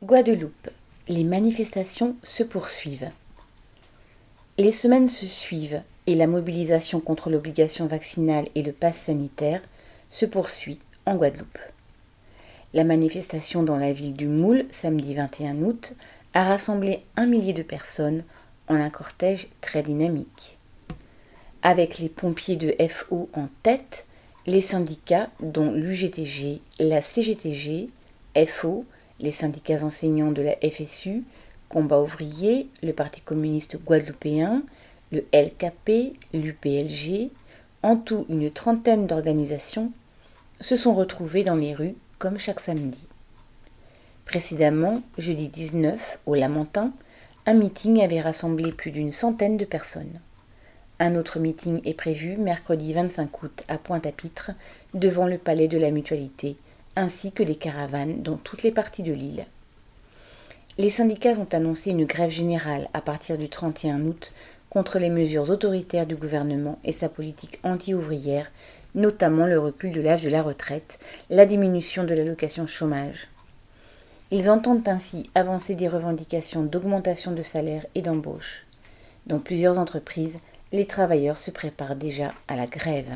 Guadeloupe. Les manifestations se poursuivent. Les semaines se suivent et la mobilisation contre l'obligation vaccinale et le pass sanitaire se poursuit en Guadeloupe. La manifestation dans la ville du Moule, samedi 21 août, a rassemblé un millier de personnes en un cortège très dynamique. Avec les pompiers de FO en tête, les syndicats dont l'UGTG, la CGTG, FO, les syndicats enseignants de la FSU, Combat ouvrier, le Parti communiste guadeloupéen, le LKP, l'UPLG, en tout une trentaine d'organisations, se sont retrouvés dans les rues comme chaque samedi. Précédemment, jeudi 19, au Lamentin, un meeting avait rassemblé plus d'une centaine de personnes. Un autre meeting est prévu mercredi 25 août à Pointe-à-Pitre, devant le palais de la Mutualité, ainsi que les caravanes dans toutes les parties de l'île. Les syndicats ont annoncé une grève générale à partir du 31 août contre les mesures autoritaires du gouvernement et sa politique anti-ouvrière, notamment le recul de l'âge de la retraite, la diminution de l'allocation chômage. Ils entendent ainsi avancer des revendications d'augmentation de salaire et d'embauche. Dans plusieurs entreprises, les travailleurs se préparent déjà à la grève.